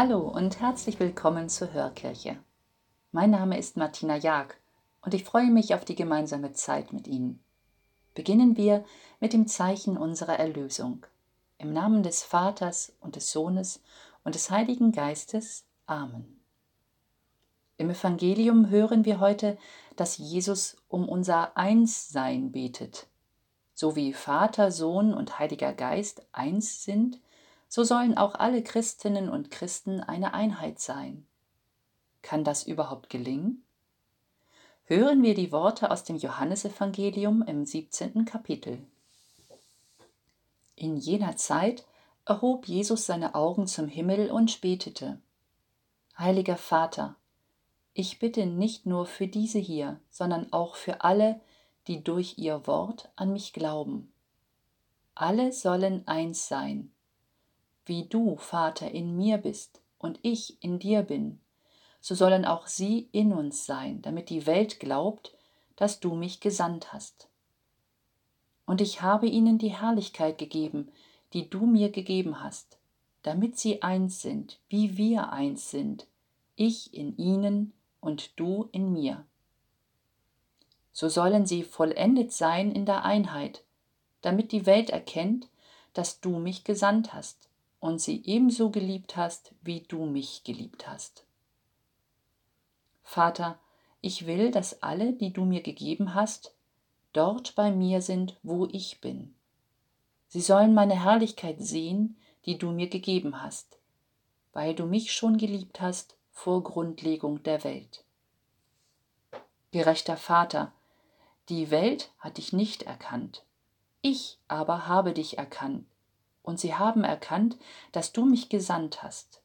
Hallo und herzlich willkommen zur Hörkirche. Mein Name ist Martina Jag und ich freue mich auf die gemeinsame Zeit mit Ihnen. Beginnen wir mit dem Zeichen unserer Erlösung. Im Namen des Vaters und des Sohnes und des Heiligen Geistes. Amen. Im Evangelium hören wir heute, dass Jesus um unser Einssein betet. So wie Vater, Sohn und Heiliger Geist eins sind, so sollen auch alle Christinnen und Christen eine Einheit sein. Kann das überhaupt gelingen? Hören wir die Worte aus dem Johannesevangelium im 17. Kapitel. In jener Zeit erhob Jesus seine Augen zum Himmel und betete. Heiliger Vater, ich bitte nicht nur für diese hier, sondern auch für alle, die durch ihr Wort an mich glauben. Alle sollen eins sein, wie du, Vater, in mir bist und ich in dir bin, so sollen auch sie in uns sein, damit die Welt glaubt, dass du mich gesandt hast. Und ich habe ihnen die Herrlichkeit gegeben, die du mir gegeben hast, damit sie eins sind, wie wir eins sind, ich in ihnen und du in mir. So sollen sie vollendet sein in der Einheit, damit die Welt erkennt, dass du mich gesandt hast und sie ebenso geliebt hast, wie du mich geliebt hast. Vater, ich will, dass alle, die du mir gegeben hast, dort bei mir sind, wo ich bin. Sie sollen meine Herrlichkeit sehen, die du mir gegeben hast, weil du mich schon geliebt hast vor Grundlegung der Welt. Gerechter Vater, die Welt hat dich nicht erkannt, ich aber habe dich erkannt und sie haben erkannt, dass du mich gesandt hast.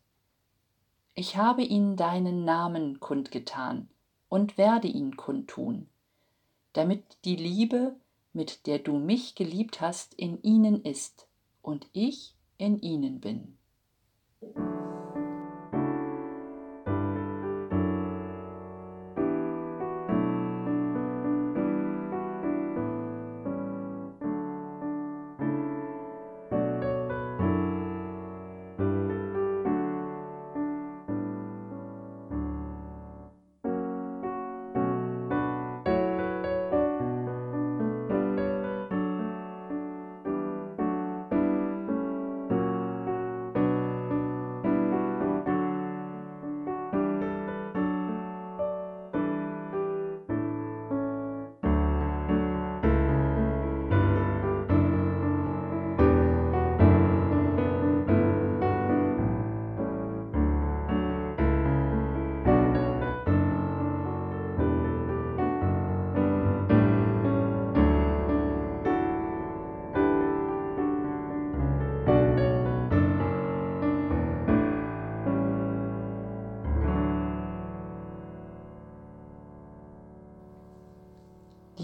Ich habe ihnen deinen Namen kundgetan und werde ihn kundtun, damit die Liebe, mit der du mich geliebt hast, in ihnen ist und ich in ihnen bin.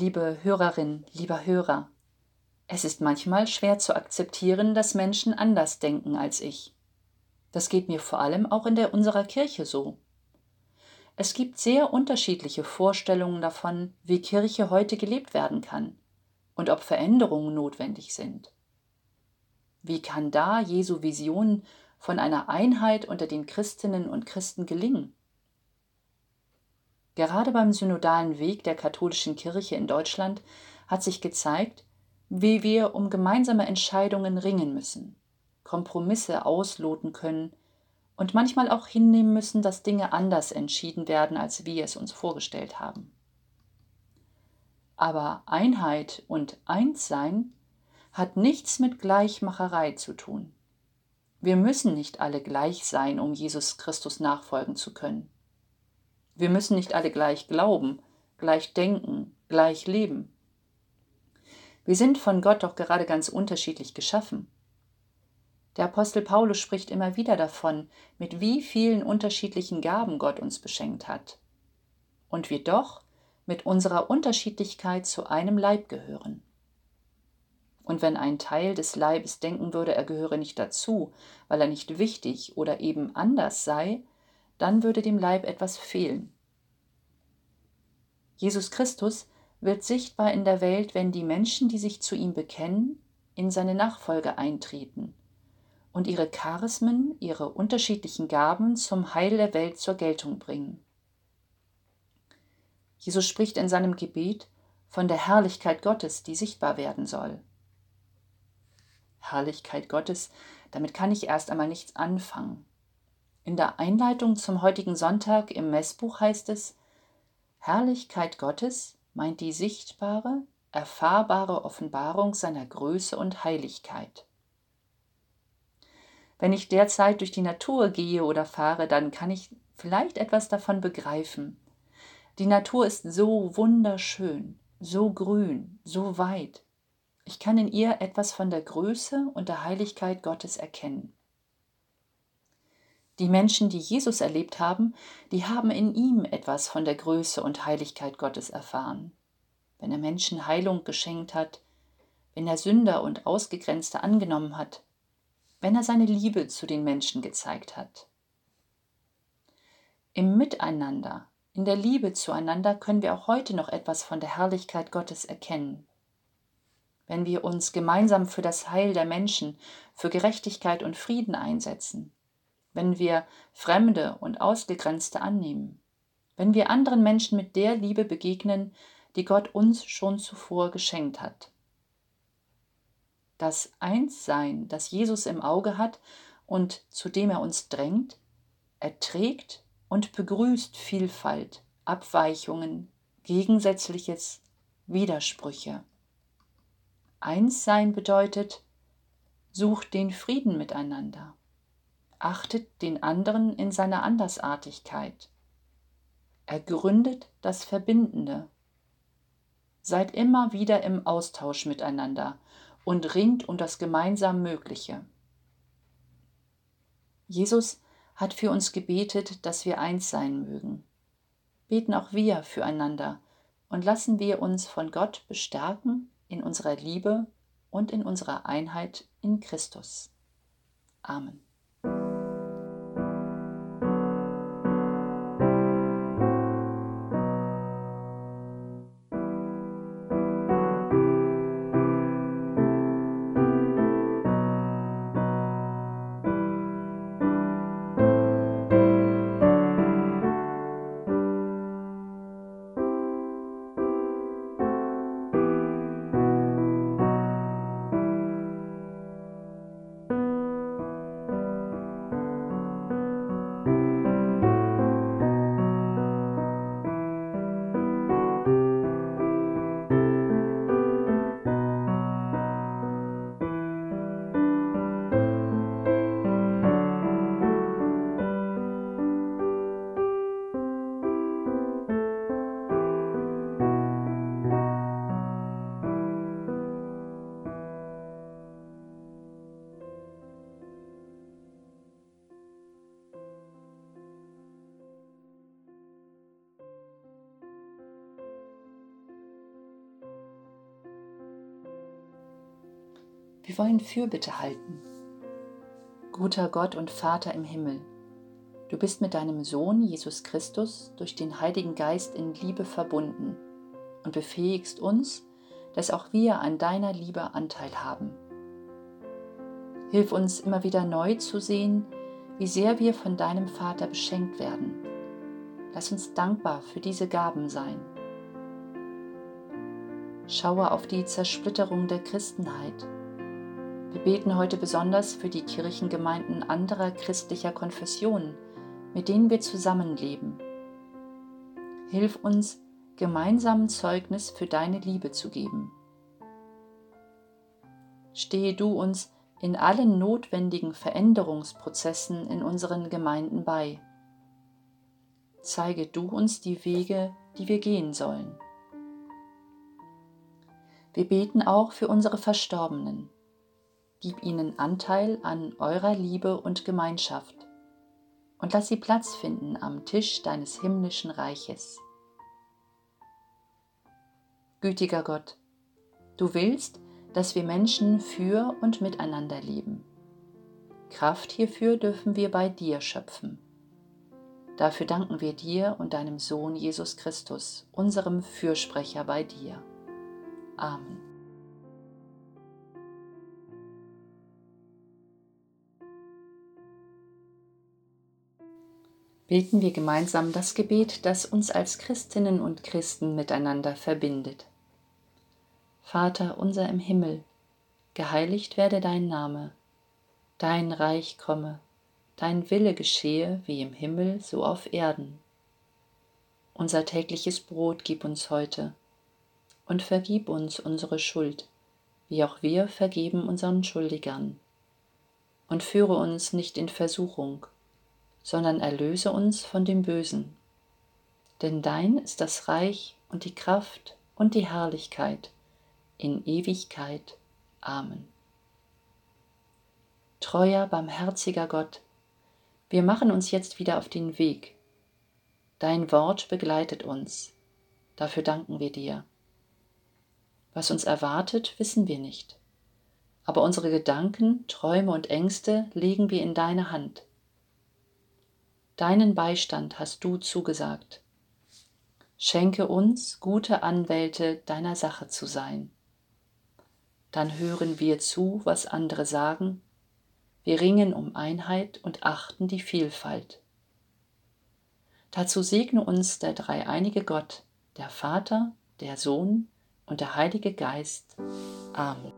Liebe Hörerin, lieber Hörer, es ist manchmal schwer zu akzeptieren, dass Menschen anders denken als ich. Das geht mir vor allem auch in der unserer Kirche so. Es gibt sehr unterschiedliche Vorstellungen davon, wie Kirche heute gelebt werden kann und ob Veränderungen notwendig sind. Wie kann da Jesu Vision von einer Einheit unter den Christinnen und Christen gelingen? Gerade beim synodalen Weg der katholischen Kirche in Deutschland hat sich gezeigt, wie wir um gemeinsame Entscheidungen ringen müssen, Kompromisse ausloten können und manchmal auch hinnehmen müssen, dass Dinge anders entschieden werden, als wir es uns vorgestellt haben. Aber Einheit und Einssein hat nichts mit Gleichmacherei zu tun. Wir müssen nicht alle gleich sein, um Jesus Christus nachfolgen zu können. Wir müssen nicht alle gleich glauben, gleich denken, gleich leben. Wir sind von Gott doch gerade ganz unterschiedlich geschaffen. Der Apostel Paulus spricht immer wieder davon, mit wie vielen unterschiedlichen Gaben Gott uns beschenkt hat. Und wir doch mit unserer Unterschiedlichkeit zu einem Leib gehören. Und wenn ein Teil des Leibes denken würde, er gehöre nicht dazu, weil er nicht wichtig oder eben anders sei, dann würde dem Leib etwas fehlen. Jesus Christus wird sichtbar in der Welt, wenn die Menschen, die sich zu ihm bekennen, in seine Nachfolge eintreten und ihre Charismen, ihre unterschiedlichen Gaben zum Heil der Welt zur Geltung bringen. Jesus spricht in seinem Gebet von der Herrlichkeit Gottes, die sichtbar werden soll. Herrlichkeit Gottes, damit kann ich erst einmal nichts anfangen. In der Einleitung zum heutigen Sonntag im Messbuch heißt es, Herrlichkeit Gottes meint die sichtbare, erfahrbare Offenbarung seiner Größe und Heiligkeit. Wenn ich derzeit durch die Natur gehe oder fahre, dann kann ich vielleicht etwas davon begreifen. Die Natur ist so wunderschön, so grün, so weit. Ich kann in ihr etwas von der Größe und der Heiligkeit Gottes erkennen. Die Menschen, die Jesus erlebt haben, die haben in ihm etwas von der Größe und Heiligkeit Gottes erfahren. Wenn er Menschen Heilung geschenkt hat, wenn er Sünder und Ausgegrenzte angenommen hat, wenn er seine Liebe zu den Menschen gezeigt hat. Im Miteinander, in der Liebe zueinander können wir auch heute noch etwas von der Herrlichkeit Gottes erkennen. Wenn wir uns gemeinsam für das Heil der Menschen, für Gerechtigkeit und Frieden einsetzen, wenn wir Fremde und Ausgegrenzte annehmen, wenn wir anderen Menschen mit der Liebe begegnen, die Gott uns schon zuvor geschenkt hat. Das Einssein, das Jesus im Auge hat und zu dem er uns drängt, erträgt und begrüßt Vielfalt, Abweichungen, Gegensätzliches, Widersprüche. Einssein bedeutet, sucht den Frieden miteinander, achtet den anderen in seiner Andersartigkeit, ergründet das Verbindende, seid immer wieder im Austausch miteinander und ringt um das gemeinsam Mögliche. Jesus hat für uns gebetet, dass wir eins sein mögen. Beten auch wir füreinander und lassen wir uns von Gott bestärken in unserer Liebe und in unserer Einheit in Christus. Amen. Wir wollen Fürbitte halten. Guter Gott und Vater im Himmel, du bist mit deinem Sohn Jesus Christus durch den Heiligen Geist in Liebe verbunden und befähigst uns, dass auch wir an deiner Liebe Anteil haben. Hilf uns immer wieder neu zu sehen, wie sehr wir von deinem Vater beschenkt werden. Lass uns dankbar für diese Gaben sein. Schaue auf die Zersplitterung der Christenheit wir beten heute besonders für die Kirchengemeinden anderer christlicher Konfessionen, mit denen wir zusammenleben. Hilf uns, gemeinsam Zeugnis für deine Liebe zu geben. Stehe du uns in allen notwendigen Veränderungsprozessen in unseren Gemeinden bei. Zeige du uns die Wege, die wir gehen sollen. Wir beten auch für unsere Verstorbenen gib ihnen Anteil an eurer Liebe und Gemeinschaft und lass sie Platz finden am Tisch deines himmlischen Reiches. Gütiger Gott, du willst, dass wir Menschen für und miteinander leben. Kraft hierfür dürfen wir bei dir schöpfen. Dafür danken wir dir und deinem Sohn Jesus Christus, unserem Fürsprecher bei dir. Amen. Beten wir gemeinsam das Gebet, das uns als Christinnen und Christen miteinander verbindet. Vater unser im Himmel, geheiligt werde dein Name, dein Reich komme, dein Wille geschehe wie im Himmel so auf Erden. Unser tägliches Brot gib uns heute und vergib uns unsere Schuld, wie auch wir vergeben unseren Schuldigern. Und führe uns nicht in Versuchung, sondern erlöse uns von dem Bösen. Denn dein ist das Reich und die Kraft und die Herrlichkeit in Ewigkeit. Amen. Treuer, barmherziger Gott, wir machen uns jetzt wieder auf den Weg. Dein Wort begleitet uns. Dafür danken wir dir. Was uns erwartet, wissen wir nicht. Aber unsere Gedanken, Träume und Ängste legen wir in deine Hand. Deinen Beistand hast du zugesagt. Schenke uns gute Anwälte deiner Sache zu sein. Dann hören wir zu, was andere sagen. Wir ringen um Einheit und achten die Vielfalt. Dazu segne uns der dreieinige Gott, der Vater, der Sohn und der Heilige Geist. Amen.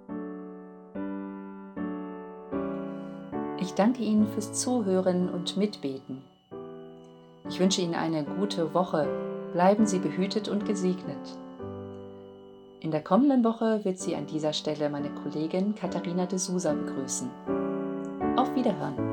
Ich danke Ihnen fürs Zuhören und Mitbeten. Ich wünsche Ihnen eine gute Woche. Bleiben Sie behütet und gesegnet. In der kommenden Woche wird Sie an dieser Stelle meine Kollegin Katharina de Sousa begrüßen. Auf Wiederhören!